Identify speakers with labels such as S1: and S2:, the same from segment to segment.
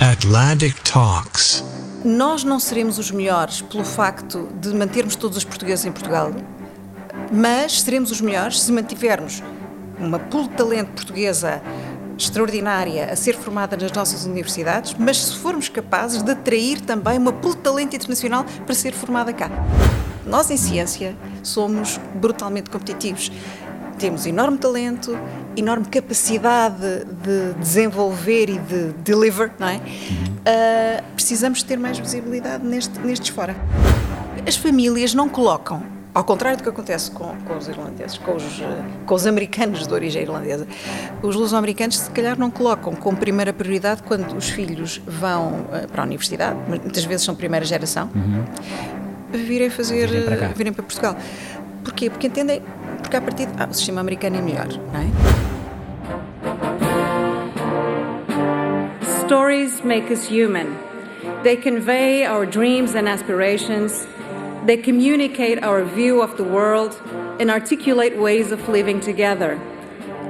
S1: Atlantic Talks.
S2: Nós não seremos os melhores pelo facto de mantermos todos os portugueses em Portugal, mas seremos os melhores se mantivermos uma pool de talento portuguesa extraordinária a ser formada nas nossas universidades, mas se formos capazes de atrair também uma pool de talento internacional para ser formada cá. Nós, em ciência, somos brutalmente competitivos. Temos enorme talento, enorme capacidade de desenvolver e de deliver, não é? Uh, precisamos ter mais visibilidade neste, nestes fora. As famílias não colocam ao contrário do que acontece com, com os irlandeses, com os, com os, americanos de origem irlandesa, os luso-americanos se calhar não colocam como primeira prioridade quando os filhos vão uh, para a universidade, muitas vezes são primeira geração, uhum. virem fazer, virem para, virem para Portugal. Porquê? Porque entendem, porque a partir ah, o sistema americano é melhor, não é?
S3: Stories make us human. They convey our dreams and aspirations. They communicate our view of the world and articulate ways of living together.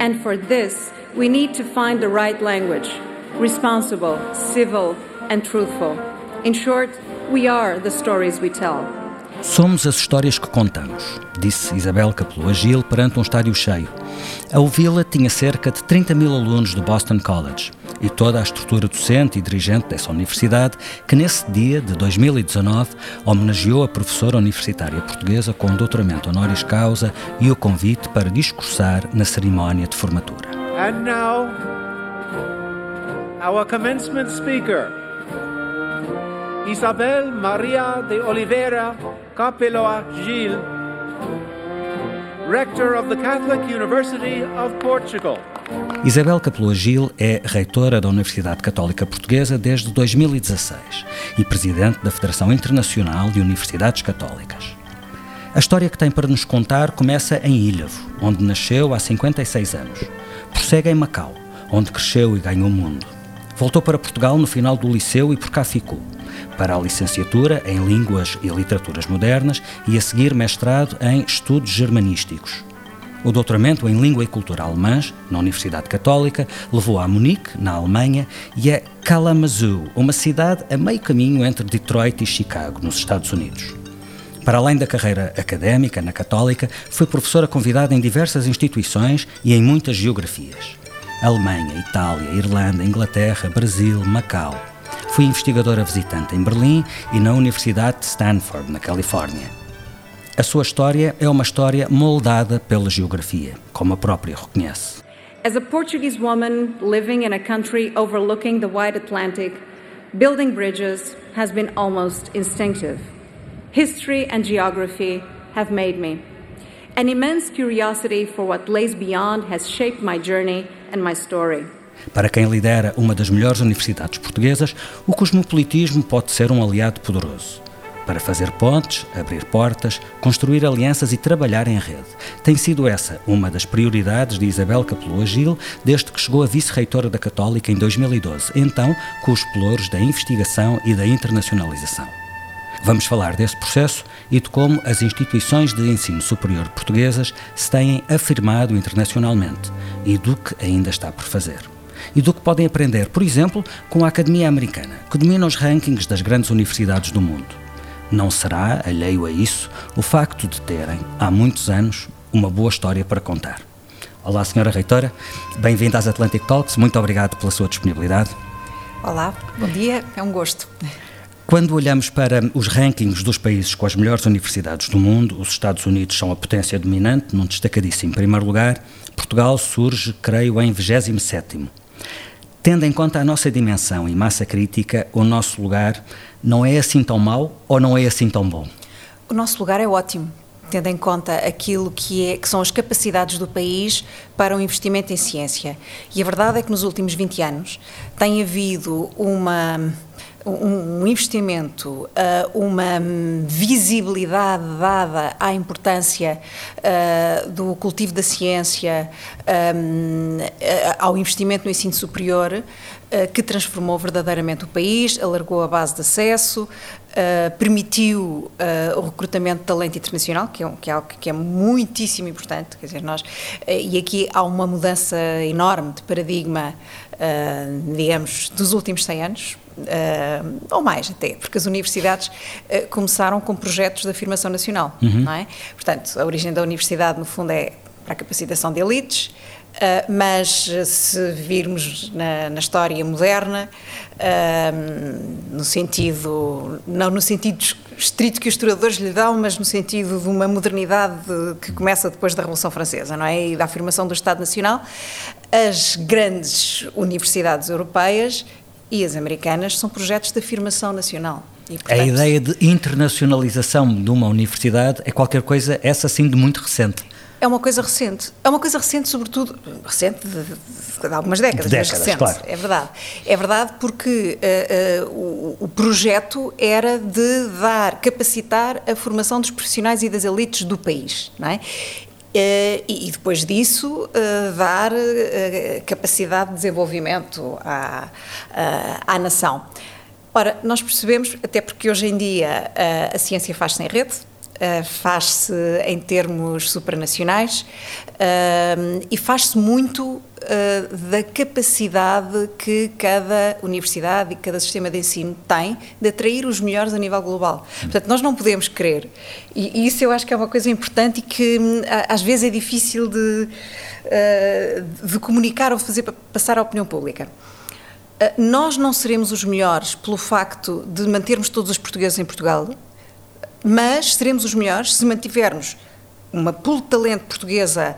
S3: And for this, we need to find the right language responsible, civil, and truthful. In short, we are the stories we tell.
S4: Somos as histórias que contamos, disse Isabel Capelou Agil perante um estádio cheio. A Uvila tinha cerca de 30 mil alunos do Boston College e toda a estrutura docente e dirigente dessa universidade, que nesse dia de 2019 homenageou a professora universitária portuguesa com um doutoramento honoris causa e o convite para discursar na cerimónia de formatura.
S5: And now, our commencement speaker, Isabel Maria de Oliveira Capeloa Gil, rector of the Catholic University of Portugal.
S4: Isabel Capelua Gil é reitora da Universidade Católica Portuguesa desde 2016 e presidente da Federação Internacional de Universidades Católicas. A história que tem para nos contar começa em Ilhavo, onde nasceu há 56 anos. Prossegue em Macau, onde cresceu e ganhou o mundo. Voltou para Portugal no final do liceu e por cá ficou. Para a licenciatura em Línguas e Literaturas Modernas e a seguir mestrado em Estudos Germanísticos. O doutoramento em Língua e Cultura Alemãs, na Universidade Católica, levou a Munique, na Alemanha, e a Kalamazoo, uma cidade a meio caminho entre Detroit e Chicago, nos Estados Unidos. Para além da carreira académica na Católica, foi professora convidada em diversas instituições e em muitas geografias. Alemanha, Itália, Irlanda, Inglaterra, Brasil, Macau. Foi investigadora visitante em Berlim e na Universidade de Stanford, na Califórnia. A sua história é uma história moldada pela geografia, como a própria reconhece.
S3: As a Portuguese woman living in a country overlooking the wide Atlantic, building bridges has been almost instinctive. History and geography have made me. An immense curiosity for what lays beyond has shaped my journey.
S4: Para quem lidera uma das melhores universidades portuguesas, o cosmopolitismo pode ser um aliado poderoso para fazer pontes, abrir portas, construir alianças e trabalhar em rede. Tem sido essa uma das prioridades de Isabel Capelua Gil desde que chegou a vice-reitora da Católica em 2012, então com os pelouros da investigação e da internacionalização. Vamos falar desse processo e de como as instituições de ensino superior portuguesas se têm afirmado internacionalmente e do que ainda está por fazer e do que podem aprender, por exemplo, com a Academia Americana, que domina os rankings das grandes universidades do mundo. Não será, alheio a isso, o facto de terem, há muitos anos, uma boa história para contar. Olá, Senhora Reitora, bem-vinda às Atlantic Talks, muito obrigado pela sua disponibilidade.
S2: Olá, bom dia, é um gosto.
S4: Quando olhamos para os rankings dos países com as melhores universidades do mundo, os Estados Unidos são a potência dominante, num destacadíssimo primeiro lugar. Portugal surge, creio, em 27º. Tendo em conta a nossa dimensão e massa crítica, o nosso lugar não é assim tão mau ou não é assim tão bom?
S2: O nosso lugar é ótimo, tendo em conta aquilo que, é, que são as capacidades do país para o investimento em ciência. E a verdade é que nos últimos 20 anos tem havido uma um, investimento, uh, uma visibilidade dada à importância uh, do cultivo da ciência, um, ao investimento no ensino superior, que transformou verdadeiramente o país, alargou a base de acesso, permitiu o recrutamento de talento internacional, que é, que é, algo que é muitíssimo importante, quer dizer, nós, e aqui há uma mudança enorme de paradigma, digamos, dos últimos 100 anos, ou mais até, porque as universidades começaram com projetos de afirmação nacional, uhum. não é? Portanto, a origem da universidade, no fundo, é para a capacitação de elites, Uh, mas se virmos na, na história moderna, uh, no sentido, não no sentido estrito que os historiadores lhe dão, mas no sentido de uma modernidade que começa depois da Revolução Francesa, não é? E da afirmação do Estado Nacional, as grandes universidades europeias e as americanas são projetos de afirmação nacional.
S4: E, portanto, a ideia de internacionalização de uma universidade é qualquer coisa, essa sim, de muito recente.
S2: É uma coisa recente. É uma coisa recente, sobretudo, recente de, de, de algumas décadas,
S4: de décadas
S2: mas recente.
S4: Claro.
S2: É verdade. É verdade porque uh, uh, o, o, projeto era de dar, capacitar a formação dos profissionais e das elites do país, não é? Uh, e, depois disso dar capacidade de desenvolvimento à, à nação. Ora, nós percebemos, até porque hoje em dia a ciência faz-se em rede, Uh, faz-se em termos supranacionais uh, e faz-se muito uh, da capacidade que cada universidade e cada sistema de ensino tem de atrair os melhores a nível global. Portanto, nós não podemos querer, e, e isso eu acho que é uma coisa importante e que às vezes é difícil de, de comunicar ou fazer passar à opinião pública. Nós não seremos os melhores pelo facto de mantermos todos os portugueses em Portugal, mas seremos os melhores se mantivermos uma pool de talento portuguesa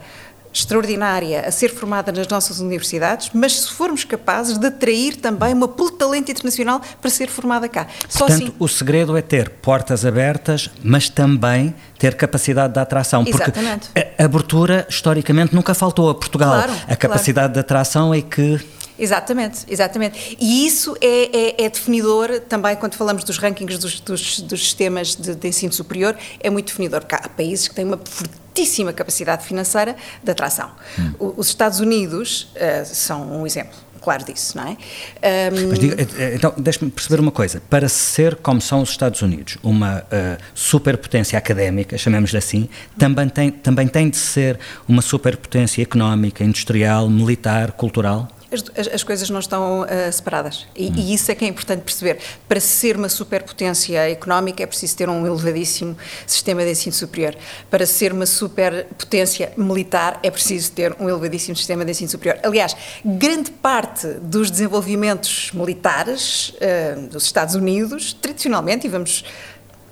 S2: extraordinária a ser formada nas nossas universidades, mas se formos capazes de atrair também uma pool de talento internacional para ser formada cá.
S4: Só Portanto, assim... o segredo é ter portas abertas, mas também ter capacidade de atração.
S2: Exatamente.
S4: Porque a abertura, historicamente, nunca faltou a Portugal.
S2: Claro,
S4: a capacidade
S2: claro.
S4: de atração é que
S2: Exatamente, exatamente. E isso é, é, é, definidor também quando falamos dos rankings dos, dos, dos sistemas de, de, ensino superior, é muito definidor, porque há países que têm uma fortíssima capacidade financeira de atração. Hum. Os Estados Unidos uh, são um exemplo claro disso, não é?
S4: Um... Diga, eh, então, deixe-me perceber uma coisa. Para ser como são os Estados Unidos, uma uh, superpotência académica, chamemos-lhe assim, também tem, também tem de ser uma superpotência económica, industrial, militar, cultural?
S2: As, as, coisas não estão uh, separadas. E, hum. e, isso é que é importante perceber. Para ser uma superpotência económica é preciso ter um elevadíssimo sistema de ensino superior. Para ser uma superpotência militar é preciso ter um elevadíssimo sistema de ensino superior. Aliás, grande parte dos desenvolvimentos militares uh, dos Estados Unidos, tradicionalmente, e vamos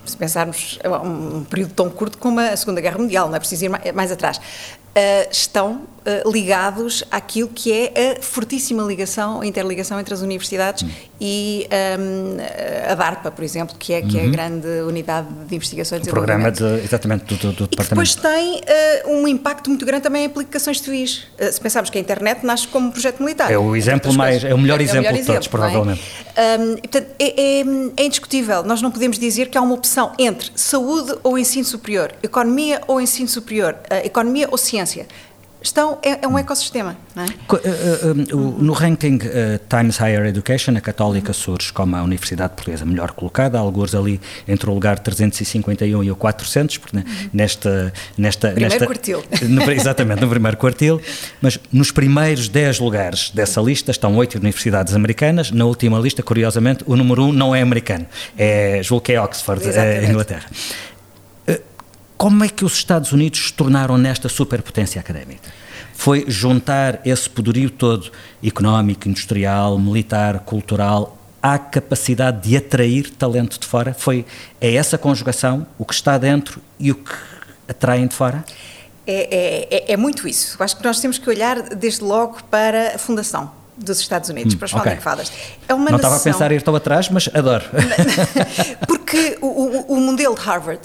S2: se pensarmos um período tão curto como a Segunda Guerra Mundial, não é preciso ir mais, mais atrás, uh, estão uh, ligados àquilo que é a fortíssima ligação, a interligação entre as universidades uhum. e um, a DARPA, por exemplo, que é, que é a uhum. grande unidade de investigações e
S4: programa de, exatamente do, do, do
S2: e depois tem uh, um impacto muito grande também em aplicações civis. se pensarmos que a internet nasce como um projeto militar.
S4: É o exemplo mais, é o melhor é, exemplo é o melhor de todos, provavelmente.
S2: É? Um, portanto, é, é, é indiscutível. Nós não podemos dizer que há uma opção entre saúde ou ensino superior, economia ou ensino superior, economia ou ciência. Estão, é, é um ecossistema. Não é?
S4: Eh, eh, no ranking uh, Times Higher Education, a Católica surge como a Universidade Portuguesa melhor colocada, alguns ali entre o lugar 351 e o 400, porque, nesta, nesta,
S2: primeiro
S4: nesta,
S2: quartil.
S4: No, exatamente, no primeiro quartil. Mas nos primeiros 10 lugares dessa lista estão oito universidades americanas. Na última lista, curiosamente, o número 1 um não é americano, é, julgo que é Oxford, é Inglaterra. Como é que os Estados Unidos se tornaram nesta superpotência académica? Foi juntar esse poderio todo, económico, industrial, militar, cultural, à capacidade de atrair talento de fora? Foi, é essa conjugação, o que está dentro e o que atraem de fora?
S2: É, é, é, é muito isso. Acho que nós temos que olhar desde logo para a fundação dos Estados Unidos, hum, para as okay. fadas.
S4: É uma Não nação... estava a pensar ir tão atrás, mas adoro.
S2: Porque o, o, o modelo de Harvard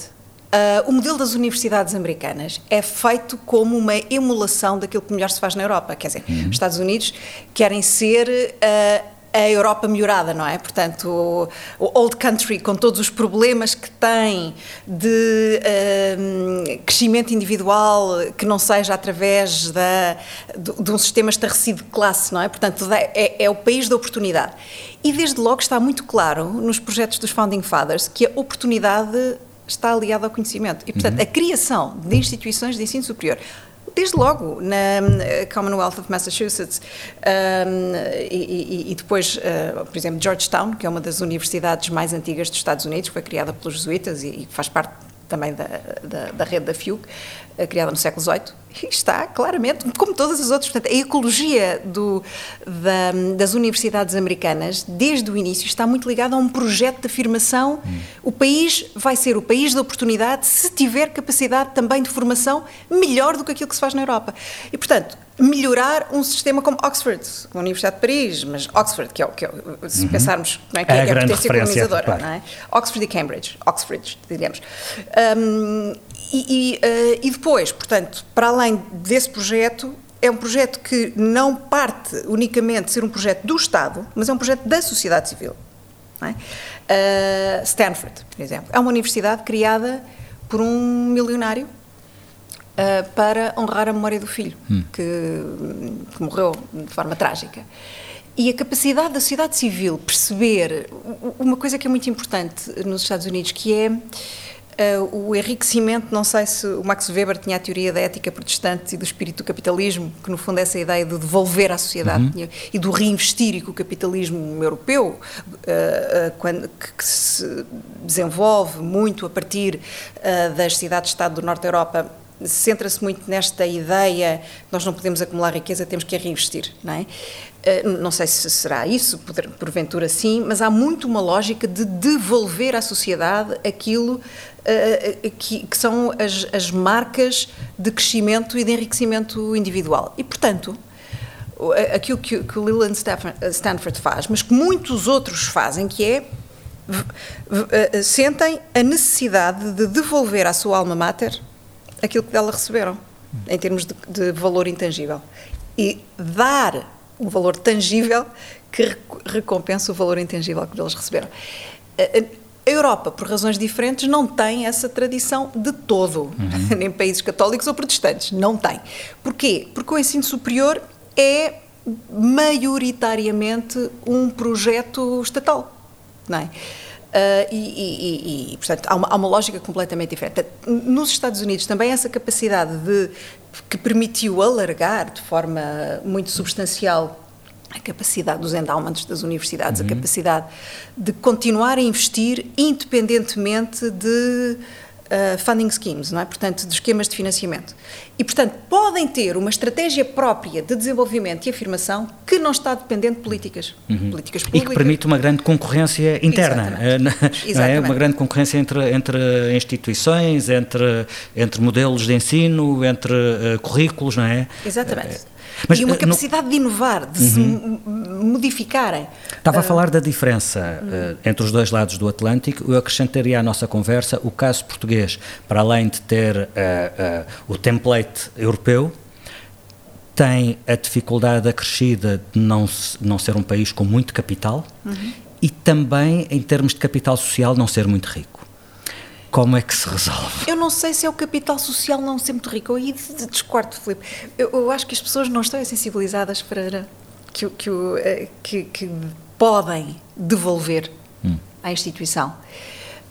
S2: Uh, o modelo das universidades americanas é feito como uma emulação daquilo que melhor se faz na Europa. Quer dizer, uhum. os Estados Unidos querem ser uh, a Europa melhorada, não é? Portanto, o, Old Country, com todos os problemas que tem de uh, crescimento individual que não seja através da, de, de um sistema estarrecido de classe, não é? Portanto, é, é o país da oportunidade. E desde logo está muito claro nos projetos dos Founding Fathers que a oportunidade está aliada ao conhecimento. E, portanto, uhum. a criação de instituições de ensino superior desde logo na eh, Commonwealth of Massachusetts um, e, e, e, depois, uh, por exemplo, Georgetown, que é uma das universidades mais antigas dos Estados Unidos, foi criada pelos jesuítas e, e faz parte também da, da, da rede da FIUC, criada no século XVIII, e está claramente, como todas as outras, portanto, a ecologia do, da, das universidades americanas, desde o início, está muito ligada a um projeto de afirmação. Hum. O país vai ser o país da oportunidade se tiver capacidade também de formação melhor do que aquilo que se faz na Europa. E, portanto, melhorar um sistema como Oxford, a Universidade de Paris, mas Oxford, que é o que é, se uhum. pensarmos não é, que é, é a, a potência colonizadora, claro. não é? Oxford e Cambridge, Oxford, diríamos. Um, e, e, uh, e depois, portanto, para além desse projeto, é um projeto que não parte unicamente de ser um projeto do Estado, mas é um projeto da sociedade civil. É? Uh, Stanford, por exemplo, é uma universidade criada por um milionário uh, para honrar a memória do filho, hum. que, que, morreu de forma trágica. E a capacidade da sociedade civil perceber uma coisa que é muito importante nos Estados Unidos, que é Uh, o enriquecimento, não sei se o Max Weber tinha a teoria da ética protestante e do espírito do capitalismo, que no fundo é essa ideia de devolver à sociedade uhum. e do reinvestir e que o capitalismo europeu, uh, uh, quando, que, que, se desenvolve muito a partir das cidades-estado do Norte da Europa, centra-se muito nesta ideia nós não podemos acumular riqueza, temos que a reinvestir, não é? Eh, não sei se será isso, porventura sim, mas há muito uma lógica de devolver à sociedade aquilo uh, que, que, são as, as, marcas de crescimento e de enriquecimento individual. E, portanto, aquilo que, o Leland Stanford faz, mas que muitos outros fazem, que é sentem a necessidade de devolver à sua alma mater aquilo que dela receberam, em termos de valor intangível. E dar um valor tangível que recompensa o valor intangível que eles receberam. A Europa, por razões diferentes, não tem essa tradição de todo, uhum. nem países católicos ou protestantes, não tem. Porquê? Porque o ensino superior é maioritariamente um projeto estatal, não é? Uh, e, e, e, portanto, há uma, há uma, lógica completamente diferente. Nos Estados Unidos também essa capacidade de, que permitiu alargar de forma muito substancial a capacidade dos endowments das universidades, uhum. a capacidade de continuar a investir independentemente de uh, funding schemes, não é? Portanto, de esquemas de financiamento. E, portanto, podem ter uma estratégia própria de desenvolvimento e afirmação que não está dependente de políticas, uhum. políticas públicas.
S4: E que permite uma grande concorrência interna, Exatamente. Eh, não é? Uma grande concorrência entre, entre instituições, entre, entre modelos de ensino, entre uh, currículos, não é?
S2: Exatamente. Mas, e uma capacidade de inovar, de uhum. se modificarem.
S4: Estava a falar da diferença uhum. entre os dois lados do Atlântico. Eu acrescentaria à nossa conversa o caso português, para além de ter uh, uh, o template europeu, tem a dificuldade acrescida de não, não ser um país com muito capital uhum. e também, em termos de capital social, não ser muito rico. Como é que se resolve?
S2: Eu não sei se é o capital social não ser muito rico. Eu aí discordo, Filipe. Eu, eu acho que as pessoas não estão sensibilizadas para que, que, eh, que, que podem devolver hum. à instituição.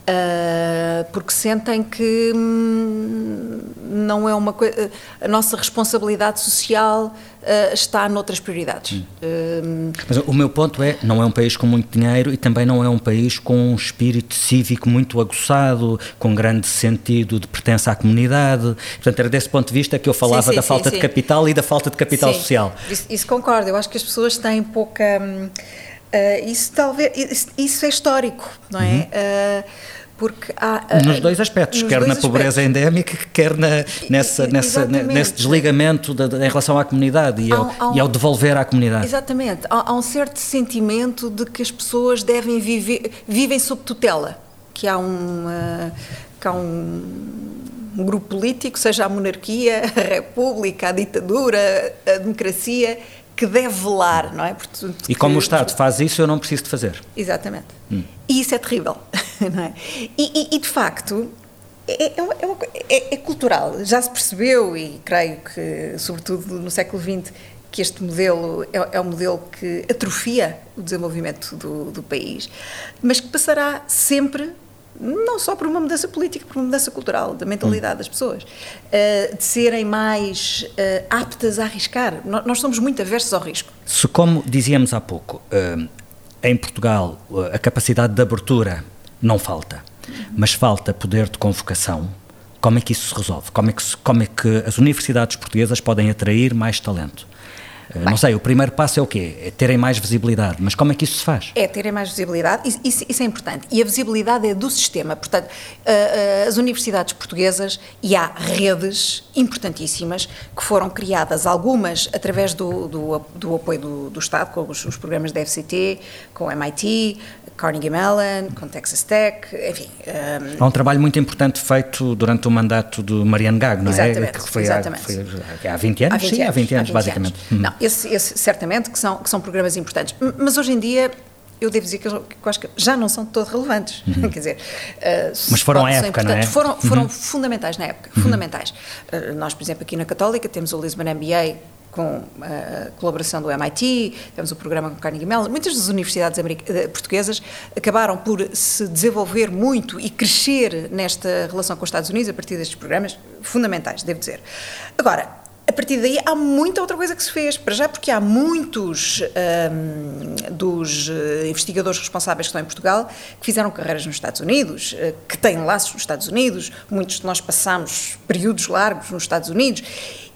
S2: Uh, porque sentem que hum, não é uma coisa. A nossa responsabilidade social uh, está noutras prioridades. Hum.
S4: Uh, Mas o meu ponto é: não é um país com muito dinheiro e também não é um país com um espírito cívico muito aguçado, com grande sentido de pertença à comunidade. Portanto, era desse ponto de vista que eu falava sim, sim, da sim, falta de capital e da falta de capital social.
S2: Isso, isso, concordo. Eu acho que as pessoas têm pouca. Hum, isso talvez. Isso, isso, é histórico, não é? Uhum
S4: porque há, nos dois aspectos, quer dois na pobreza aspectos. endémica, quer na, nessa, nessa, nesse desligamento de, de, em relação à comunidade e, há, ao, há um, e ao, devolver à comunidade.
S2: Exatamente, há, há, um certo sentimento de que as pessoas devem viver, vivem sob tutela, que há, uma, que há um, um grupo político, seja a monarquia, a república, a ditadura, a democracia, que deve velar, não é? Portanto,
S4: e como
S2: que,
S4: o Estado faz isso, eu não preciso de fazer.
S2: Exatamente. Hum. E isso é terrível, não é? E, e, e de facto, é, é, é, é, cultural. Já se percebeu, e creio que, sobretudo no século XX, que este modelo é, é um modelo que atrofia o desenvolvimento do, do país, mas que passará sempre não só por uma mudança política, por uma mudança cultural, da mentalidade hum. das pessoas, uh, de serem mais uh, aptas a arriscar. Nós, nós, somos muito aversos ao risco.
S4: Se, como dizíamos há pouco, uh, em Portugal a capacidade de abertura não falta, mas falta poder de convocação, como é que isso se resolve? Como é que, como é que as universidades portuguesas podem atrair mais talento? Bem, não sei, o primeiro passo é o quê? É terem mais visibilidade, mas como é que isso se faz?
S2: É terem mais visibilidade, isso, isso é importante. E a visibilidade é do sistema. Portanto, uh, uh, as universidades portuguesas, e há redes importantíssimas que foram criadas, algumas através do, do, do apoio do, do, Estado, com os, os, programas da FCT, com o MIT, Carnegie Mellon, com Texas Tech, enfim. Um,
S4: eh, há um trabalho muito importante feito durante o mandato do Mariano Gago, não
S2: é? exatamente? Que foi, exatamente.
S4: Há, foi há 20 anos? Há 20 Sim, anos, há 20 anos, há 20 basicamente.
S2: Anos. Não, esse, esse, certamente que são, que são programas importantes. Mas hoje em dia eu devo dizer que eu, acho que já não são de todo relevantes. Uhum. Quer dizer, uh,
S4: mas foram à época, não é?
S2: Foram, foram uhum. fundamentais na época, uhum. fundamentais. Uh, nós, por exemplo, aqui na Católica temos o Lisbon MBA com a colaboração do MIT, temos o programa com Carnegie Mellon. Muitas das universidades eh, portuguesas acabaram por se desenvolver muito e crescer nesta relação com os Estados Unidos a partir destes programas fundamentais, devo dizer. Agora, a partir daí há muita outra coisa que se fez, para já porque há muitos um, dos eh, investigadores responsáveis que estão em Portugal que fizeram carreiras nos Estados Unidos, eh, que têm laços nos Estados Unidos, muitos de nós passamos períodos largos nos Estados Unidos,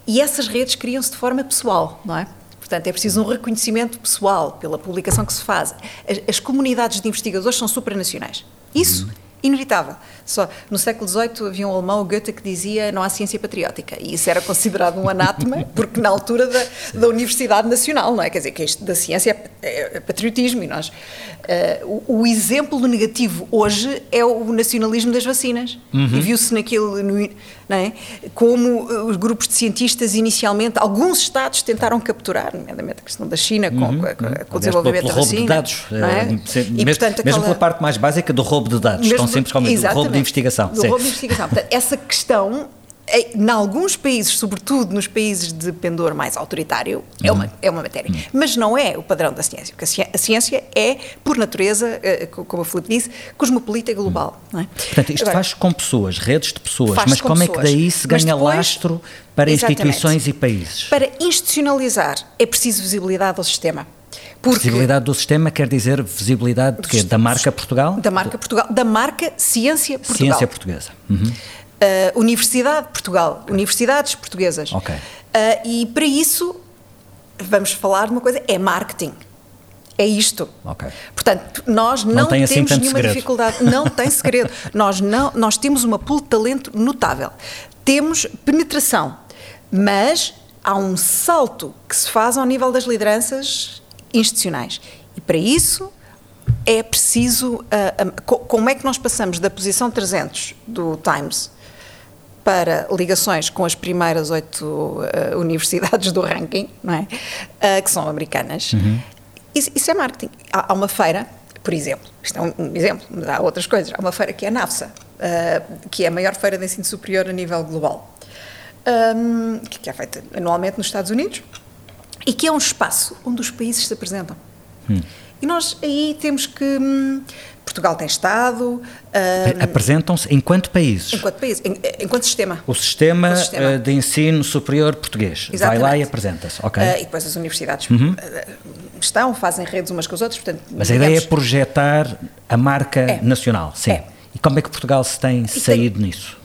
S2: e essas redes criam-se de forma pessoal, não é? Portanto, é preciso um reconhecimento pessoal pela publicação que se faz. As, as comunidades de investigadores são supranacionais. Isso, uhum. Inevitável. Só no século XVIII havia um alemão, Goethe, que dizia não há ciência patriótica. E isso era considerado um anátema, porque na altura da, da Universidade Nacional, não é? Quer dizer, que isto da ciência é, é patriotismo e nós. Uh, o, o, exemplo negativo hoje é o nacionalismo das vacinas. Uhum. E viu-se naquele. No, não é? Como uh, os grupos de cientistas, inicialmente, alguns Estados tentaram capturar, nomeadamente a questão da China, com,
S4: uhum.
S2: com, com o desenvolvimento
S4: da
S2: vacina.
S4: Roubo de dados. É? E, mesmo, portanto, mesmo aquela... pela parte mais básica do roubo de dados, mesmo, tão simples como o roubo de investigação.
S2: Do roubo de investigação. Portanto, essa questão em alguns países, sobretudo nos países de pendor mais autoritário, é, uma, uhum. é uma matéria. Uhum. Mas não é o padrão da ciência, porque a ciência é, por natureza, eh, como o Filipe disse, cosmopolita e global. Uhum. É?
S4: Portanto, isto Agora, faz com pessoas, redes de pessoas, mas como pessoas. é que daí se ganha depois, lastro para instituições e países?
S2: Para institucionalizar é preciso visibilidade ao sistema.
S4: Porque visibilidade do sistema quer dizer visibilidade? Da marca Portugal?
S2: Da marca Portugal, da marca Ciência Portugal.
S4: Ciência Portuguesa. Uhum.
S2: Uh, Universidade de Portugal, universidades portuguesas.
S4: Ok. Uh,
S2: e para isso, vamos falar de uma coisa, é marketing. É isto.
S4: Ok.
S2: Portanto, nós não,
S4: não tem assim
S2: temos nenhuma
S4: segredo.
S2: dificuldade, não tem segredo. nós, não, nós temos uma pool de talento notável. Temos penetração, mas há um salto que se faz ao nível das lideranças institucionais. E para isso é preciso. Uh, uh, como é que nós passamos da posição 300 do Times para ligações com as primeiras oito uh, universidades do ranking, não é? que são americanas? Uhum. Isso, isso, é marketing. Há, há, uma feira, por exemplo, isto é um, um, exemplo, mas há outras coisas. Há uma feira que é a NAFSA, que é a maior feira de ensino superior a nível global, um, que é feita anualmente nos Estados Unidos e que é um espaço onde os países se apresentam. Hum. E nós aí temos que. Hum, Portugal tem Estado.
S4: Uh, Apresentam-se enquanto países.
S2: Enquanto país, enquanto sistema.
S4: O sistema, o sistema. Uh, de ensino superior português. Exatamente. Vai lá e apresenta-se. Okay. Uh,
S2: e depois as universidades uhum. estão, fazem redes umas com as outras. Portanto,
S4: Mas a ideia é projetar a marca é. nacional. Sim. É. E como é que Portugal se tem e saído tem... nisso?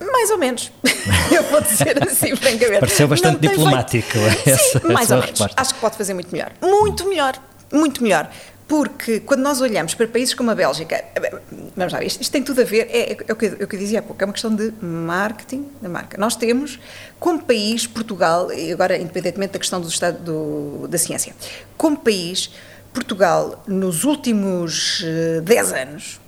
S2: Mais ou menos. Eu vou dizer assim, francamente.
S4: Pareceu bastante diplomático feito... essa,
S2: Sim, mais
S4: essa
S2: ou menos.
S4: Resposta.
S2: Acho que pode fazer muito melhor. Muito melhor. Muito melhor. Porque quando nós olhamos para países como a Bélgica, vamos lá, isto, isto tem tudo a ver, é, é, é, o que, é, o que, eu dizia há pouco, é uma questão de marketing da marca. Nós temos, como país, Portugal, e agora independentemente da questão do estado do, da ciência, como país, Portugal, nos últimos 10 uh, anos,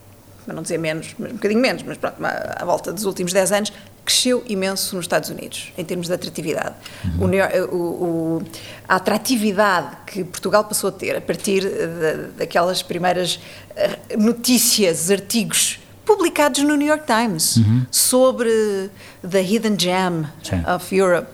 S2: para não dizer menos, mas um bocadinho menos, mas pronto, à volta dos últimos 10 anos, cresceu imenso nos Estados Unidos, em termos de atratividade. Uhum. O, o, a atratividade que Portugal passou a ter a partir de, daquelas primeiras eh, notícias, artigos publicados no New York Times uhum. sobre the hidden gem Sim. of Europe.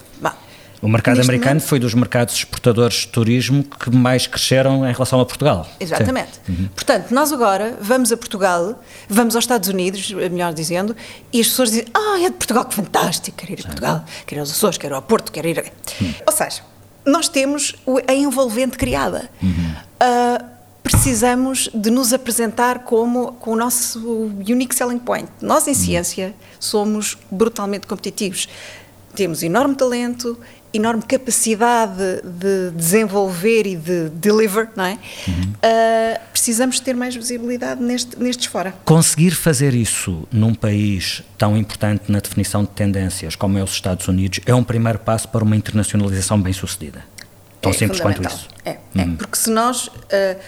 S4: O mercado Neste americano momento, foi dos mercados exportadores de turismo que mais cresceram em relação a Portugal.
S2: Exatamente. Uhum. Portanto, nós agora vamos a Portugal, vamos aos Estados Unidos, melhor dizendo, e as pessoas dizem: Ah, é de Portugal, que fantástico, quero ir a. Portugal, quero ir aos Açores, quero ir ao Porto, quero ir. A... Uhum. Ou seja, nós temos a envolvente criada. Uhum. Uh, precisamos de nos apresentar como com o nosso unique selling point. Nós, em uhum. ciência, somos brutalmente competitivos. Temos enorme talento, enorme capacidade de desenvolver e de deliver, não é? Uhum. Uh, precisamos ter mais visibilidade neste, nestes fora.
S4: Conseguir fazer isso num país tão importante na definição de tendências como é os Estados Unidos é um primeiro passo para uma internacionalização bem sucedida. Tão é simples quanto isso.
S2: É, é uhum. porque se nós. Uh, uh,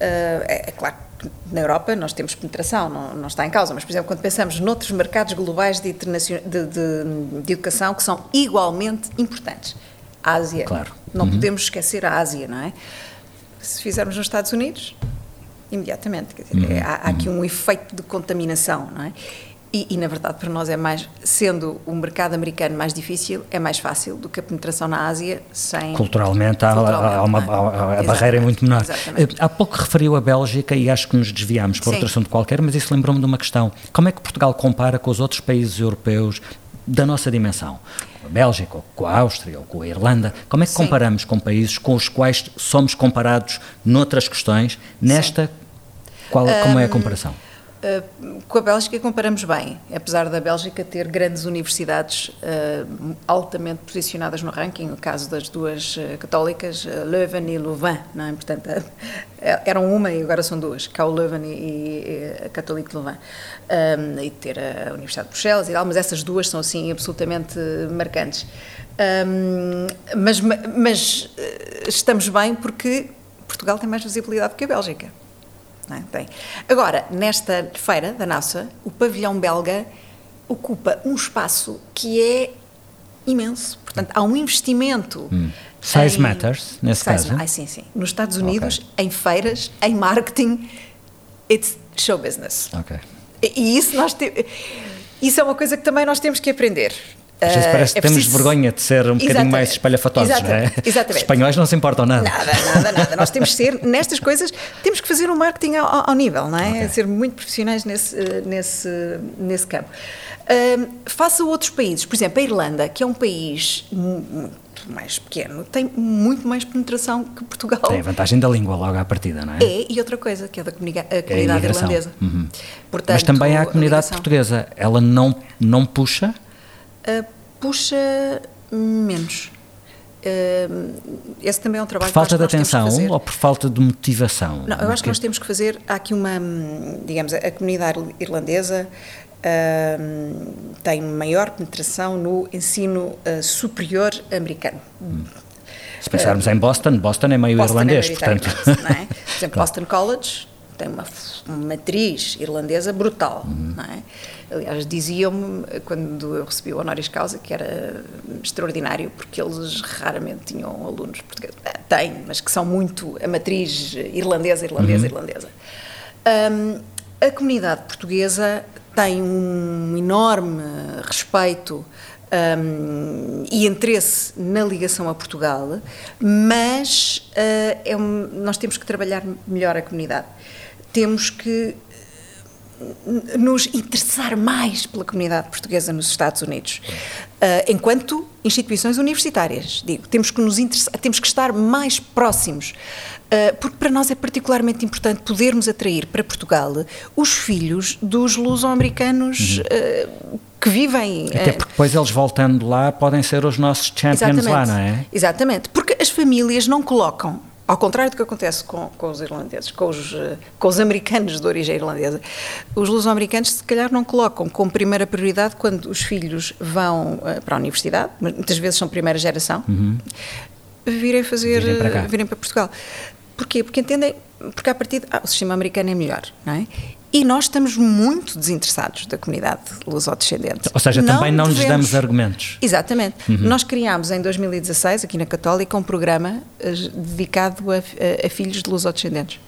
S2: é, é claro na Europa nós temos penetração, não, não, está em causa, mas, por exemplo, quando pensamos noutros mercados globais de, de, de, de educação que são igualmente importantes, a Ásia,
S4: claro.
S2: não uhum. podemos esquecer a Ásia, não é? Se fizermos nos Estados Unidos, imediatamente, dizer, uhum. há, há, aqui uhum. um efeito de contaminação, não é? E, e, na verdade para nós é mais, sendo o mercado americano mais difícil, é mais fácil do que a penetração na Ásia sem...
S4: Culturalmente, há, Culturalmente, há uma, há, a barreira é muito menor. Exatamente. Há pouco referiu a Bélgica e acho que nos desviámos por Sim. outro assunto qualquer, mas isso lembrou-me de uma questão. Como é que Portugal compara com os outros países europeus da nossa dimensão? Com a Bélgica, ou com a Áustria, ou com a Irlanda, como é que Sim. comparamos com países com os quais somos comparados noutras questões, nesta, qual, como é a comparação?
S2: Uh, com a Bélgica comparamos bem, apesar da Bélgica ter grandes universidades uh, altamente posicionadas no ranking, no caso das duas uh, católicas, Leuven e Louvain, não é? Portanto, eram uma e agora são duas, o Leuven e, e a Católica Louvain, um, e ter a Universidade de Bruxelas e tal, mas essas duas são assim absolutamente marcantes. Mas, mas estamos bem porque Portugal tem mais visibilidade que a Bélgica. É? Tem. Agora, nesta feira da nossa, o pavilhão belga ocupa um espaço que é imenso. Portanto, há um investimento.
S4: Hum. Size em... matters, nesse Size, caso?
S2: Ah, sim, sim. Nos Estados Unidos, okay. em feiras, em marketing, it's show business.
S4: Ok.
S2: E, e isso nós te... Isso é uma coisa que também nós temos que aprender.
S4: Às vezes parece que é temos preciso... vergonha de ser um bocadinho mais espalhafatosos,
S2: exatamente,
S4: não
S2: é? Exatamente. Os
S4: espanhóis não se importam nada.
S2: Nada, nada, nada. Nós temos que ser, nestas coisas, temos que fazer um marketing ao, ao nível, não é? Okay. Ser muito profissionais nesse, nesse, nesse campo. Face a outros países, por exemplo, a Irlanda, que é um país muito mais pequeno, tem muito mais penetração que Portugal.
S4: Tem a vantagem da língua logo à partida, não é?
S2: É, e outra coisa, que é da comunidade, a comunidade é irlandesa.
S4: Uhum. Portanto, Mas também há a comunidade a portuguesa. Ela não, não puxa
S2: uh, puxa menos. Uh, esse também é um trabalho
S4: por falta de atenção ou por falta de motivação?
S2: Não, eu acho que nós temos que fazer. Há aqui uma, digamos, a comunidade irlandesa uh, tem maior penetração no ensino uh, superior americano. Hum.
S4: Se pensarmos em Boston, Boston é meio Boston é irlandês, é portanto.
S2: É? Por exemplo, Boston College tem uma, matriz irlandesa brutal, uhum. não é? Aliás, diziam-me, quando eu recebi o honoris causa, que era extraordinário, porque eles raramente tinham alunos portugueses. Eh, têm, mas que são muito a matriz irlandesa, irlandesa, uhum. irlandesa. Um, a comunidade portuguesa tem um enorme respeito um, e interesse na ligação a Portugal, mas uh, é um, nós temos que trabalhar melhor a comunidade. Temos que nos interessar mais pela comunidade portuguesa nos Estados Unidos. Uh, enquanto instituições universitárias, digo, temos que nos temos que estar mais próximos, uh, porque para nós é particularmente importante podermos atrair para Portugal os filhos dos luso-americanos uhum. uh, que vivem.
S4: Até porque depois eles voltando lá podem ser os nossos champions lá, não é?
S2: Exatamente, porque as famílias não colocam ao contrário do que acontece com, com os irlandeses, com os, eh, com os americanos de origem irlandesa, os luso-americanos se calhar não colocam como primeira prioridade quando os filhos vão uh, para a universidade, muitas vezes são primeira geração, uhum. virem fazer, virem para, virem para, Portugal. Porquê? Porque entendem, porque a partir ah, o sistema americano é melhor, não é? E nós estamos muito desinteressados da comunidade luso-descendente.
S4: Ou seja, não também não devemos... lhes damos argumentos.
S2: Exatamente. Uhum. Nós criámos em 2016, aqui na Católica, um programa eh, dedicado a, a, a filhos de luso-descendentes.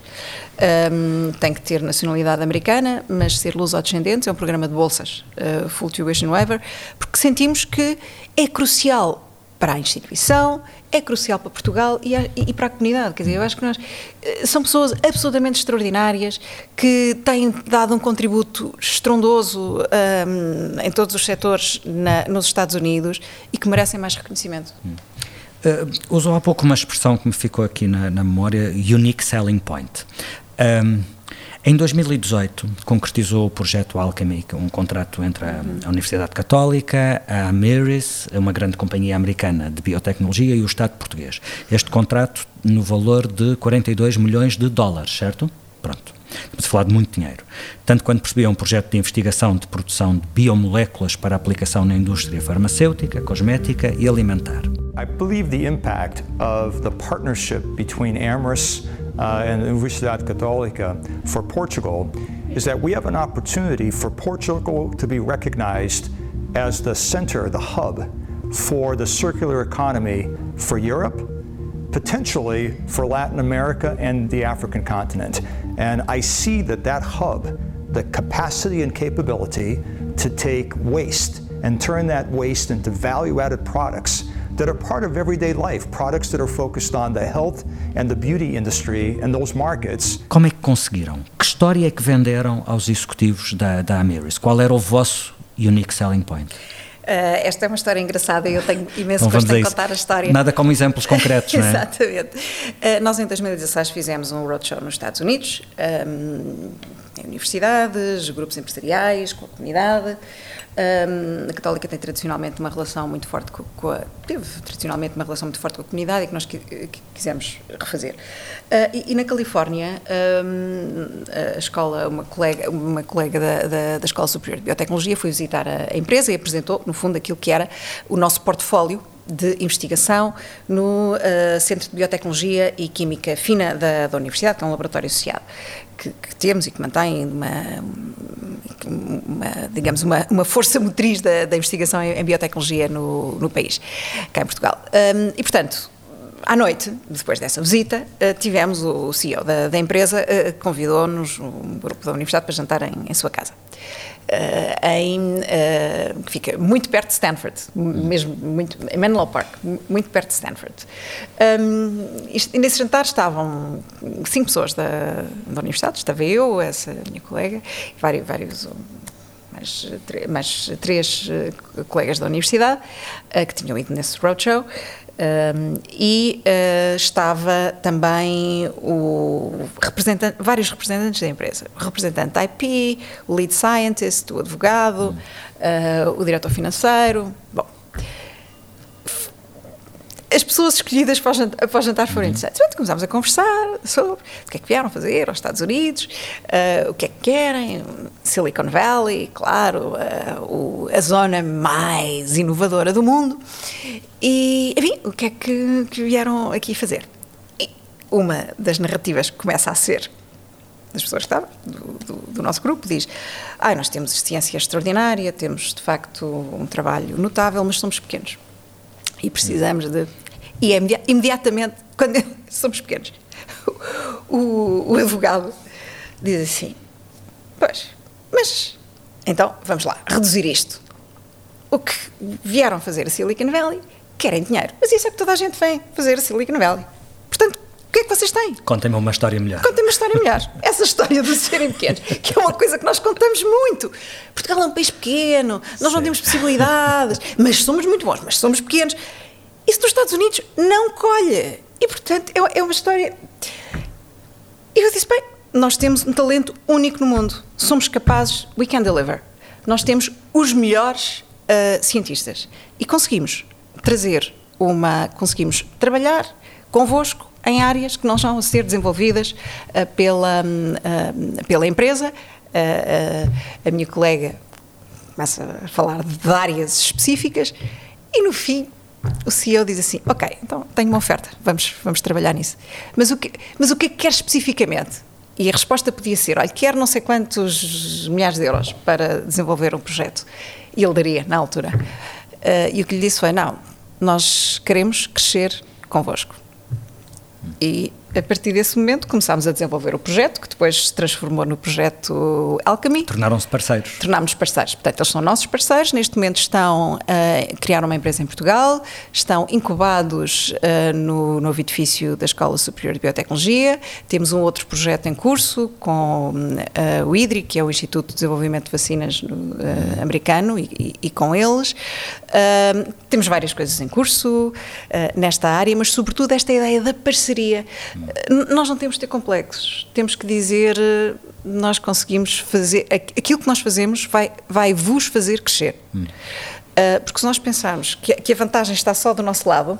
S2: Um, tem que ter nacionalidade americana, mas ser luso-descendentes é um programa de bolsas, uh, full tuition waiver, porque sentimos que é crucial para a instituição, é crucial para Portugal e, e, para a comunidade. Quer dizer, eu acho que nós eh, são pessoas absolutamente extraordinárias que têm dado um contributo estrondoso um, em todos os setores na, nos Estados Unidos e que merecem mais reconhecimento.
S4: Uh, usou há pouco uma expressão que me ficou aqui na, na memória, unique selling point. Um, em 2018, concretizou o projeto Alchemy, é um contrato entre a, a Universidade Católica, a Amiris, uma grande companhia americana de biotecnologia, e o Estado português. Este contrato no valor de 42 milhões de dólares, certo? Pronto. Estamos a falar de muito dinheiro. Tanto quanto percebi, é um projeto de investigação de produção de biomoléculas para aplicação na indústria farmacêutica, cosmética e alimentar.
S6: I believe the impact of the partnership between Amyris uh, and Universidade Católica for Portugal is that we have an opportunity for Portugal to be recognized as the center, the hub for the circular economy for Europe, potentially for Latin America and the African continent. And I see that that hub, the capacity and capability to take waste and turn that waste into value added products that are part of everyday life, products that are focused on the health and the beauty industry and those markets.
S4: Como é que conseguiram? Que história é que venderam aos executivos da, da Amiris? Qual era o vosso unique selling point?
S2: Uh, esta é uma história engraçada e eu tenho imenso então, gosto em contar a história.
S4: Nada como exemplos concretos, não é?
S2: Exatamente. Uh, nós em 2016 fizemos um roadshow nos Estados Unidos, um, em universidades, grupos empresariais, com a comunidade. Um, a Católica tem tradicionalmente uma relação muito forte com, com, a. teve tradicionalmente uma relação muito forte com a comunidade e que nós quisemos refazer. Uh, e, e, na Califórnia, um, a escola, uma colega, uma colega da, da, da, Escola Superior de Biotecnologia foi visitar a empresa e apresentou, no fundo, aquilo que era o nosso portfólio de investigação no uh, Centro de Biotecnologia e Química Fina da, da Universidade, que é um laboratório associado que, que temos e que mantém uma, uma digamos, uma, uma, força motriz da, da investigação em, em, biotecnologia no, no país, cá em Portugal. Um, e, portanto, à noite, depois dessa visita, uh, tivemos o CEO da, da empresa, uh, convidou-nos, um grupo da universidade, para jantar em, em sua casa. Uh, em, uh, que fica muito perto de Stanford, mesmo muito, em Menlo Park, muito perto de Stanford. Um, e nesse jantar estavam cinco pessoas da, da universidade, estava eu, essa minha colega, vários, vários mais, mais três uh, colegas da universidade que tinham ido nesse roadshow. Um, e uh, estava também o representante, vários representantes da empresa. O representante IP, o lead scientist, o advogado, uh, o diretor financeiro. Bom, as pessoas escolhidas para o jantar, para o jantar foram uhum. interessantes. Então, começámos a conversar sobre o que é que vieram fazer aos Estados Unidos, uh, o que é que querem, Silicon Valley, claro, uh, o, a zona mais inovadora do mundo. E, enfim, o que é que, que vieram aqui fazer? E uma das narrativas que começa a ser das pessoas que estavam, do, do, do, nosso grupo, diz: ah, nós temos ciência extraordinária, temos de facto um trabalho notável, mas somos pequenos e precisamos de e é imediatamente, quando somos pequenos, o, o advogado diz assim: Pois, mas então vamos lá, reduzir isto. O que vieram fazer a Silicon Valley querem dinheiro, mas isso é que toda a gente vem fazer a Silicon Valley. Portanto, o que é que vocês têm?
S4: Contem-me uma história melhor.
S2: Contem-me uma história melhor. Essa história de serem pequenos, que é uma coisa que nós contamos muito. Portugal é um país pequeno, nós Sim. não temos possibilidades, mas somos muito bons, mas somos pequenos. Isso nos Estados Unidos não colhe. E, portanto, é, é uma história. E eu disse: bem, nós temos um talento único no mundo. Somos capazes, we can deliver. Nós temos os melhores uh, cientistas. E conseguimos trazer uma. Conseguimos trabalhar convosco em áreas que não vão ser desenvolvidas uh, pela, uh, pela empresa. a minha colega começa a falar de áreas específicas e, no fim, o CEO diz assim: Ok, então tenho uma oferta, vamos, vamos trabalhar nisso. Mas o que, mas o que é que quer especificamente? E a resposta podia ser: olha, quer não sei quantos milhares de euros para desenvolver um projeto. E ele daria, na altura. Uh, e o que lhe disse foi: não, nós queremos crescer convosco. E a partir desse momento começámos a desenvolver o projeto, que depois se transformou no projeto Alchemy.
S4: Tornaram-se parceiros.
S2: Tornámos parceiros. Portanto, eles são nossos parceiros. Neste momento estão a criar uma empresa em Portugal, estão incubados uh, no novo edifício da Escola Superior de Biotecnologia. Temos um outro projeto em curso com uh, o IDRI, que é o Instituto de Desenvolvimento de Vacinas no, uh, americano, e, e, e, com eles. temos várias coisas em curso nesta área, mas sobretudo esta ideia da parceria nós não temos de ter complexos, temos que dizer, eh, nós conseguimos fazer, aquilo que nós fazemos vai, vai vos fazer crescer. Hum. Uh, porque se nós pensarmos que, que a vantagem está só do nosso lado,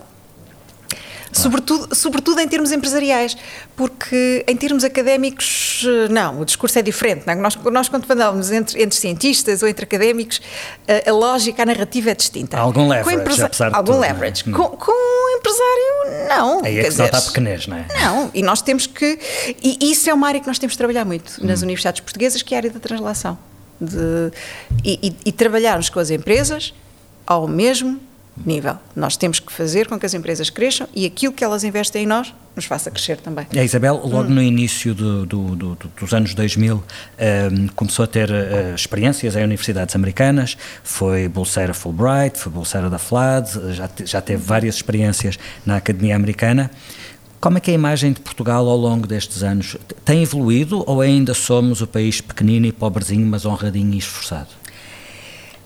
S2: sobretudo, sobretudo em termos empresariais, porque em termos académicos, não, o discurso é diferente. Não é? Nós, nós, quando falamos entre, entre cientistas ou entre académicos, a, a lógica, a narrativa é distinta.
S4: Há algum leverage, empresa... apesar de
S2: Algum
S4: tudo,
S2: leverage. É? Com, com um empresário, não.
S4: Aí é que se nota a pequenez, não é?
S2: Não, e nós temos que... E isso é uma área que nós temos de trabalhar muito hum. nas universidades portuguesas, que é a área da translação. De, e, e, e trabalharmos com as empresas ao mesmo nível. Nós temos que fazer com que as empresas cresçam e aquilo que elas investem em nós nos faça crescer também.
S4: A Isabel, logo hum. no início do, do, do, dos anos 2000, um, ehm, começou a ter uh, experiências em universidades americanas, foi bolseira Fulbright, foi bolseira da FLAD, já, já teve várias experiências na academia americana. Como é que a imagem de Portugal ao longo destes anos tem evoluído ou ainda somos o país pequenino e pobrezinho, mas honradinho e esforçado?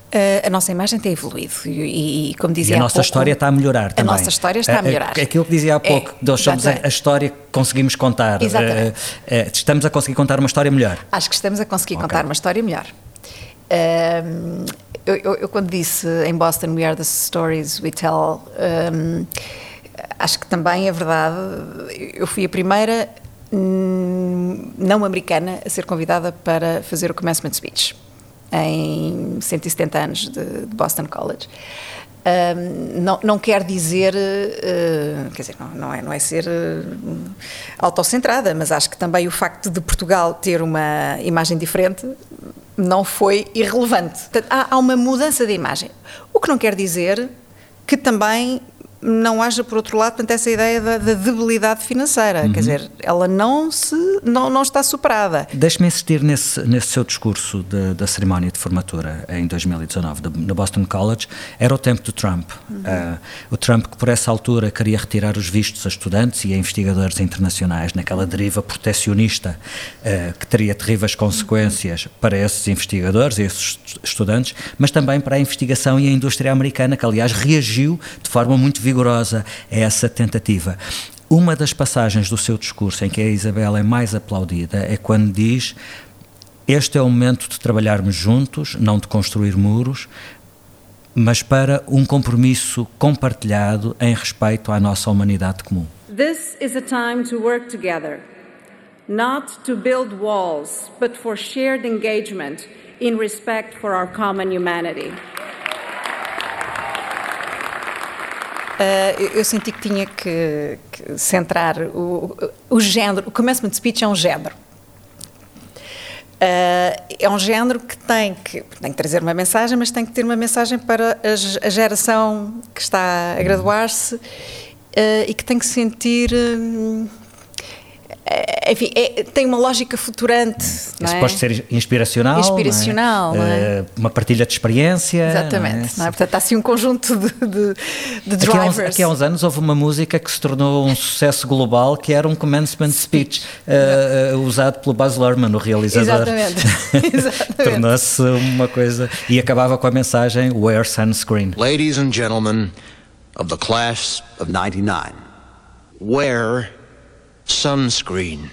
S2: Uh, a nossa imagem tem evoluído e, e como dizia
S4: e a nossa
S2: pouco,
S4: história está a melhorar também.
S2: A nossa história está a melhorar.
S4: É, aquilo que dizia há pouco, é, nós somos a, a, história que conseguimos contar.
S2: Exatamente.
S4: Uh, uh, estamos a conseguir contar uma história melhor.
S2: Acho que estamos a conseguir okay. contar uma história melhor. Um, eu, eu, eu, quando disse em Boston We are the stories we tell, um, acho que também é verdade. Eu fui a primeira hum, não americana a ser convidada para fazer o commencement speech em 170 anos de, de Boston College. Um, não, não, quer dizer, uh, quer dizer, não, não, é, não é ser uh, autocentrada, mas acho que também o facto de Portugal ter uma imagem diferente não foi irrelevante. Portanto, há, há uma mudança de imagem. O que não quer dizer que também não haja, por outro lado, portanto, essa ideia da, da debilidade financeira. Uhum. Quer dizer, ela não, se, não, não está superada.
S4: Deixe-me insistir nesse, nesse seu discurso de, da cerimónia de formatura em 2019, de, no Boston College. Era o tempo do Trump. Uhum. Uh, o Trump, que por essa altura queria retirar os vistos a estudantes e a investigadores internacionais, naquela deriva protecionista uh, que teria terríveis consequências para esses investigadores e esses estudantes, mas também para a investigação e a indústria americana, que aliás reagiu de forma muito vigorosa a essa tentativa. Uma das passagens do seu discurso em que a Isabel é mais aplaudida é quando diz: Este é o momento de trabalharmos juntos, não de construir muros, mas para um compromisso compartilhado em respeito à nossa humanidade comum.
S3: This is a time to work together, not to build walls, but for shared engagement in respect for our common humanity.
S2: Uh, eu, senti que tinha que, que centrar o, o género. O commencement speech é um género. Uh, é um género que tem, que tem que trazer uma mensagem, mas tem que ter uma mensagem para a, a geração que está a graduar-se uh, e que tem que sentir. É, enfim, é, tem uma lógica futurante. Isso
S4: é? pode ser inspiracional.
S2: Inspiracional,
S4: não é? Uh, uma partilha de experiência.
S2: Exatamente. Não é? Portanto, há assim um conjunto de, de, de drivers. Aqui há, uns,
S4: aqui há, uns, anos houve uma música que se tornou um sucesso global, que era um commencement speech, uh, uh, usado pelo Baz Luhrmann, o realizador.
S2: Exatamente. Exatamente.
S4: Tornou-se uma coisa. E acabava com a mensagem: Wear sunscreen.
S7: Ladies and gentlemen of the class of 99, wear sunscreen.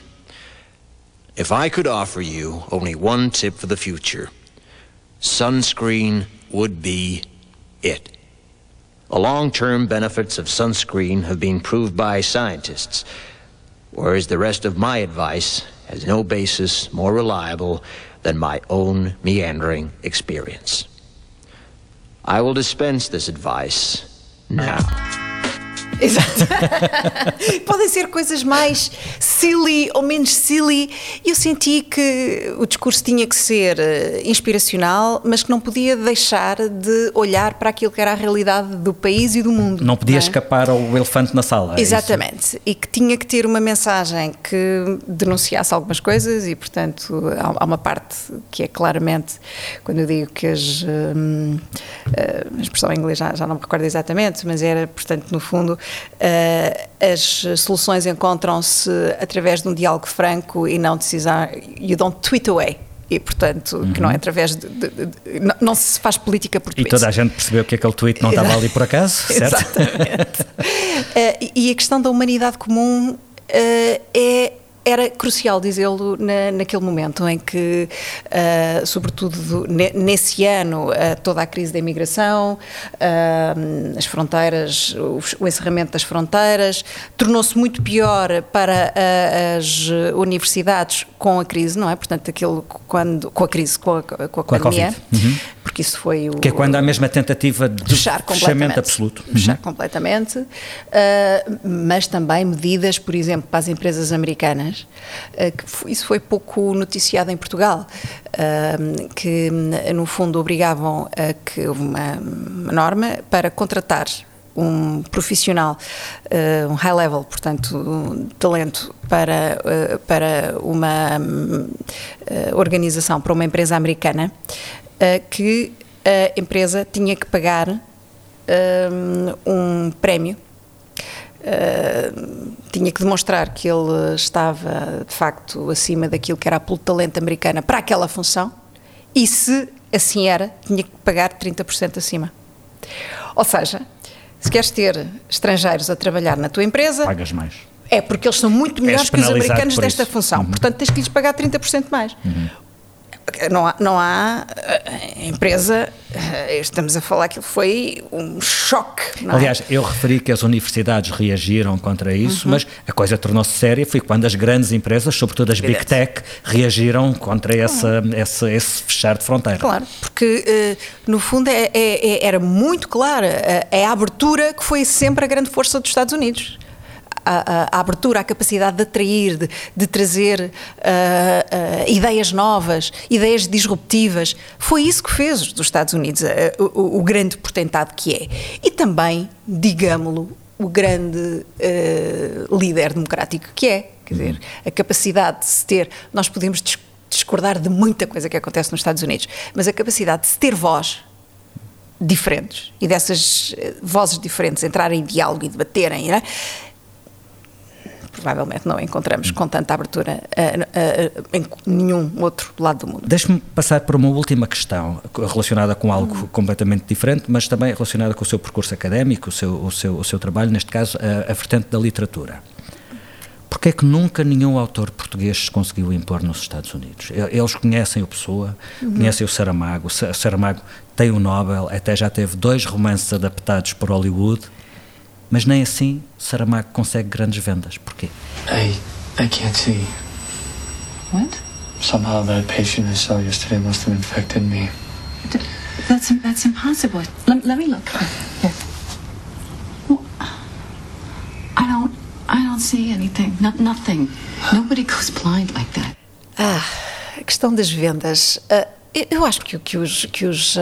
S7: If I could offer you only one tip for the future, sunscreen would be it. The long-term benefits of sunscreen have been proved by scientists, whereas the rest of my advice has no basis more reliable than my own meandering experience. I will dispense this advice now.
S2: Exato. Podem ser coisas mais silly ou menos silly. Eu senti que o discurso tinha que ser eh, inspiracional, mas que não podia deixar de olhar para aquilo que era a realidade do país e do mundo.
S4: Não podia
S2: é?
S4: escapar ao elefante na sala. é
S2: Exatamente. E que tinha que ter uma mensagem que denunciasse algumas coisas e, portanto, há, uma parte que é claramente, quando eu digo que as. Hum, a expressão em inglês já, já não me recordo exatamente, mas era, portanto, no fundo, as soluções encontram-se através de um diálogo franco e não decisão. You don't tweet away e portanto uhum. que não é através de, de, de, de não, não, se faz política por
S4: tweets. E toda a gente percebeu que aquele tweet não estava ali por acaso, certo?
S2: Exatamente. uh, e a questão da humanidade comum uh, é era crucial dizê-lo na, naquele momento em que, uh, sobretudo nesse ano, uh, toda a crise da imigração, uh, as fronteiras, o, o, encerramento das fronteiras, tornou-se muito pior para as universidades com a crise, não é? Portanto, aquilo quando, com a crise, com a, com a com pandemia, a uhum. porque isso foi o...
S4: Que é quando há mesmo a tentativa de
S2: fechar
S4: fechamento absoluto.
S2: Fechar uhum. completamente, mas também medidas, por exemplo, para as empresas americanas, eh, que isso foi pouco noticiado em Portugal, que no fundo obrigavam a que houve uma, uma norma para contratar um profissional, uh, um high level, portanto, um talento para, para uma organização, para uma empresa americana, que a empresa tinha que pagar um prémio Uh, tinha que demonstrar que ele estava de facto acima daquilo que era a polo talento americana para aquela função e se assim era, tinha que pagar 30% acima. Ou seja, se queres ter estrangeiros a trabalhar na tua empresa,
S4: pagas mais.
S2: É porque eles são muito melhores que os americanos desta função, uhum. portanto tens que lhes pagar 30% mais. Uhum não há, não há eh, empresa, eh, estamos a falar que foi um choque.
S4: É? Aliás, eu referi que as universidades reagiram contra isso, uhum. mas a coisa tornou-se séria foi quando as grandes empresas, sobretudo as Big Tech, reagiram contra essa, essa, esse fechar de fronteira.
S2: Claro, porque eh, no fundo é, é, é, era muito clara, é a abertura que foi sempre a grande força dos Estados Unidos a, a, abertura, a capacidade de atrair, de, de trazer uh, uh, ideias novas, ideias disruptivas. Foi isso que fez dos Estados Unidos uh, o, o, grande portentado que é. E também, digamos-lo, o grande líder democrático que é. Quer dizer, a capacidade de se ter. Nós podemos discordar de muita coisa que acontece nos Estados Unidos, mas a capacidade de se ter voz diferentes e dessas vozes diferentes entrarem em diálogo e debaterem, é? Provavelmente não encontramos com tanta abertura uh, uh, em nenhum outro lado do mundo.
S4: Deixe-me passar para uma última questão relacionada com algo uhum. completamente diferente, mas também relacionada com o seu percurso académico, o seu, o seu, o seu trabalho, neste caso, a, a vertente da literatura. Porquê é que nunca nenhum autor português se conseguiu impor nos Estados Unidos? Eles conhecem o Pessoa, uhum. conhecem o Saramago, o Saramago tem o Nobel, até já teve dois romances adaptados por Hollywood, mas nem assim Saramago consegue grandes vendas. Porquê?
S8: I, I can't see.
S9: What?
S8: Somehow that patient I saw yesterday must have infected me.
S9: That's, that's impossible. Let, let me look. Here. Well, I don't, I don't see anything. No, nothing. Nobody goes blind like that.
S2: Ah, a questão das vendas. Uh, eu acho que, que os, que os uh,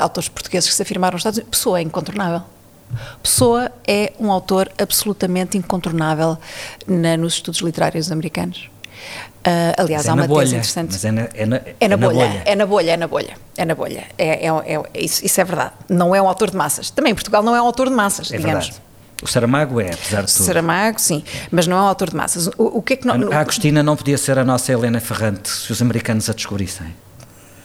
S2: autores portugueses que se afirmaram nos Estados Unidos, pessoa é incontornável. Pessoa é um autor absolutamente incontornável na, nos estudos literários americanos. Uh, aliás,
S4: é
S2: há uma
S4: bolha,
S2: tese interessante.
S4: Mas é na, é na,
S2: é na, é na bolha, bolha, É na bolha, é na bolha. É na bolha. É, é, é, isso, isso, é verdade. Não é um autor de massas. Também em Portugal não é um autor de massas,
S4: é
S2: digamos.
S4: Verdade. O Saramago é, apesar de tudo.
S2: Saramago, sim, mas não é um autor de massas. O, o que é que não,
S4: a Agostina não podia ser a nossa Helena Ferrante se os americanos a descobrissem.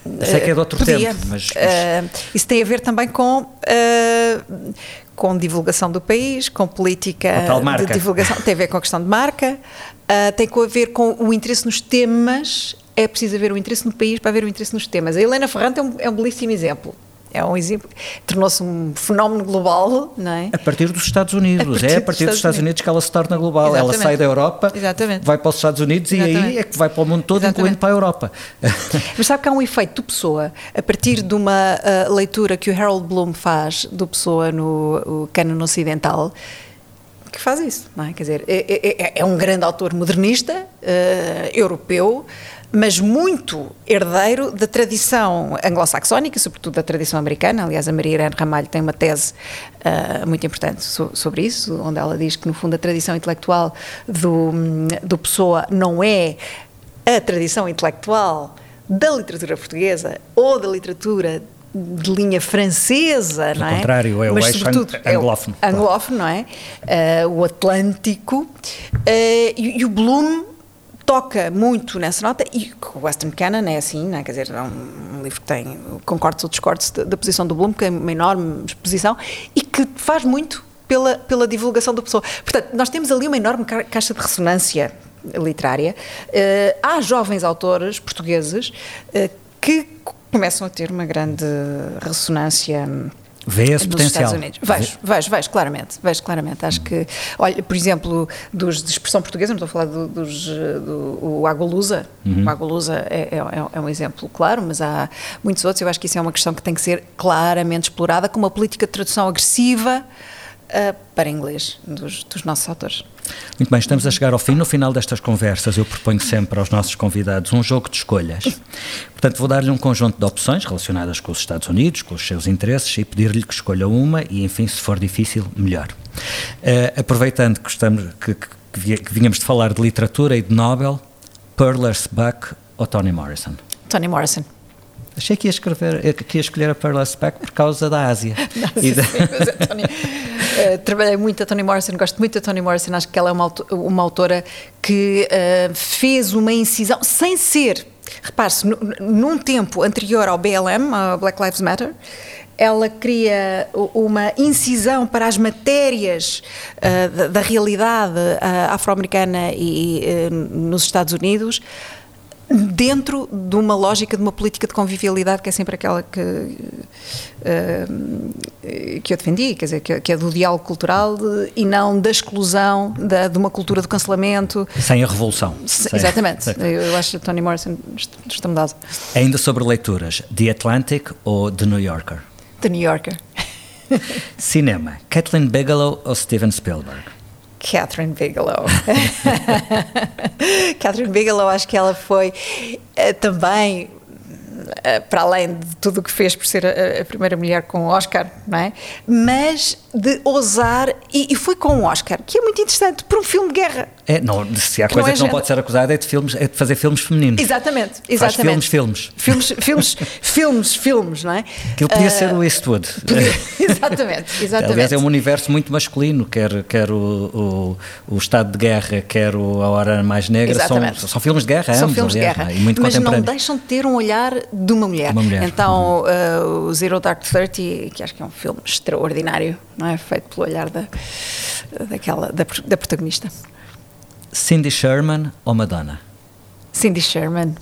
S4: Eu sei que é de outro
S2: Podia.
S4: tempo, mas.
S2: mas... Uh, isso tem a ver também com. Uh, com divulgação do país, com política de divulgação, tem a ver com a questão de marca, uh, tem a ver com o interesse nos temas. É preciso haver o interesse no país para haver o interesse nos temas. A Helena Ferrante é um, é um belíssimo exemplo é um exemplo, tornou-se um fenómeno global, não é?
S4: A partir dos Estados Unidos, a é a partir dos, Estados, Unidos. Unidos que ela se torna global. Exatamente. Ela sai da Europa,
S2: Exatamente.
S4: vai para os Estados Unidos Exatamente. e aí é que vai para o mundo todo, Exatamente. incluindo para a Europa.
S2: Mas sabe que há um efeito do Pessoa, a partir de uma uh, leitura que o Harold Bloom faz do Pessoa no Cânon Ocidental, que faz isso, não é? Quer dizer, é, é, é um grande autor modernista, uh, europeu, mas muito herdeiro da tradição anglo-saxónica, sobretudo da tradição americana. Aliás, a Maria Irene Ramalho tem uma tese uh, muito importante so, sobre isso, onde ela diz que, no fundo, a tradição intelectual do, do Pessoa não é a tradição intelectual da literatura portuguesa ou da literatura de linha francesa,
S4: não
S2: é?
S4: contrário, é o
S2: Mas,
S4: eixo
S2: sobretudo,
S4: anglófono.
S2: É o anglófono, não é? Uh, o Atlântico. Uh, e, e, o Bloom toca muito nessa nota e o Western Canon é assim, não é? quer dizer, é um, livro que tem concordes ou discordes da, posição do Bloom, que é uma enorme exposição e que faz muito pela, pela divulgação da pessoa. Portanto, nós temos ali uma enorme ca caixa de ressonância literária. Uh, há jovens autores portugueses uh, que começam a ter uma grande ressonância
S4: Vê esse potencial.
S2: Vejo, vejo, vejo, claramente, vejo claramente. Acho que, olha, por exemplo, dos de expressão portuguesa, não estou a falar do, dos, do o Agualusa, uhum. o Agualusa é, é, é, um exemplo claro, mas há muitos outros, eu acho que isso é uma questão que tem que ser claramente explorada com uma política de tradução agressiva uh, para inglês dos, dos nossos autores.
S4: Muito bem, estamos a chegar ao fim. No final destas conversas, eu proponho sempre aos nossos convidados um jogo de escolhas. Portanto, vou dar-lhe um conjunto de opções relacionadas com os Estados Unidos, com os seus interesses e pedir-lhe que escolha uma e, enfim, se for difícil, melhor. Uh, aproveitando que, estamos, que, que, que vínhamos de falar de literatura e de Nobel, Perler's Buck ou Toni Morrison?
S2: Toni Morrison.
S4: Achei que ia, escrever, que ia escolher a Perler's Buck por causa da Ásia.
S2: Não, e da... sim, é Toni... Uh, trabalhei muito a Toni Morrison, gosto muito da Toni Morrison, acho que ela é uma, uma autora que uh, fez uma incisão, sem ser, repare-se, num tempo anterior ao BLM, ao Black Lives Matter, ela cria uma incisão para as matérias uh, da, da, realidade afro-americana e nos Estados Unidos dentro de uma lógica de uma política de convivialidade que é sempre aquela que, uh, que eu defendi, quer dizer, que, é do diálogo cultural de, e não da exclusão da, de uma cultura do cancelamento.
S4: Sem a revolução.
S2: Se, Sem, exatamente. Eu, eu, acho que Toni Morrison está mudado.
S4: Ainda sobre leituras, The Atlantic ou The New Yorker?
S2: The New Yorker.
S4: Cinema, Kathleen Bigelow ou Steven Spielberg?
S2: Catherine Bigelow. Catherine Bigelow, acho que ela foi uh, também uh, para além de tudo o que fez por ser a, a, primeira mulher com o Oscar, não é? Mas de ousar, e, e foi com o Oscar, que é muito interessante, por um filme de guerra.
S4: É, não, se há coisa que não, é que não pode ser acusada é de, filmes, é de fazer filmes femininos.
S2: Exatamente, exatamente.
S4: Faz filmes, filmes.
S2: Filmes, filmes, filmes, filmes, não é?
S4: Aquilo podia uh, ser o Eastwood.
S2: exatamente, exatamente.
S4: Aliás, é um universo muito masculino, quer, quer o, o, o Estado de Guerra, quer o A Hora Mais Negra, são, são filmes de guerra,
S2: São
S4: ambos,
S2: filmes
S4: aliás,
S2: de guerra,
S4: e muito
S2: mas não deixam de ter um olhar de uma mulher.
S4: Uma mulher.
S2: Então, uh, o Zero Dark Thirty, que acho que é um filme extraordinário, não é? Feito pelo olhar da, daquela, da, da protagonista.
S4: Cindy Sherman ou Madonna?
S2: Cindy Sherman.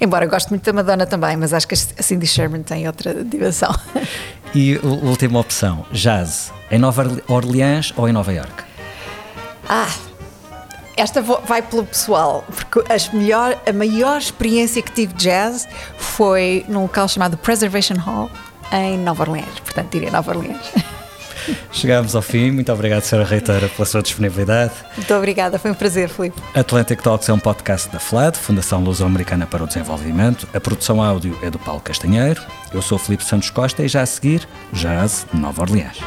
S2: Embora goste muito da Madonna também, mas acho que a Cindy Sherman tem outra dimensão.
S4: E a última opção, jazz, em Nova Orleans ou em Nova York?
S2: Ah, esta vai pelo pessoal, porque melhor, a maior experiência que tive de jazz foi num local chamado Preservation Hall, em Nova Orleans. Portanto, diria Nova Orleans.
S4: Chegámos ao fim. Muito obrigado, Sra. Reitora, pela sua disponibilidade.
S2: Muito obrigada, foi um prazer, Filipe.
S4: Atlantic Talks é um podcast da FLAD, Fundação Luso-Americana para o Desenvolvimento. A produção áudio é do Paulo Castanheiro. Eu sou Filipe Santos Costa e já a seguir, Jazz de Nova Orleans.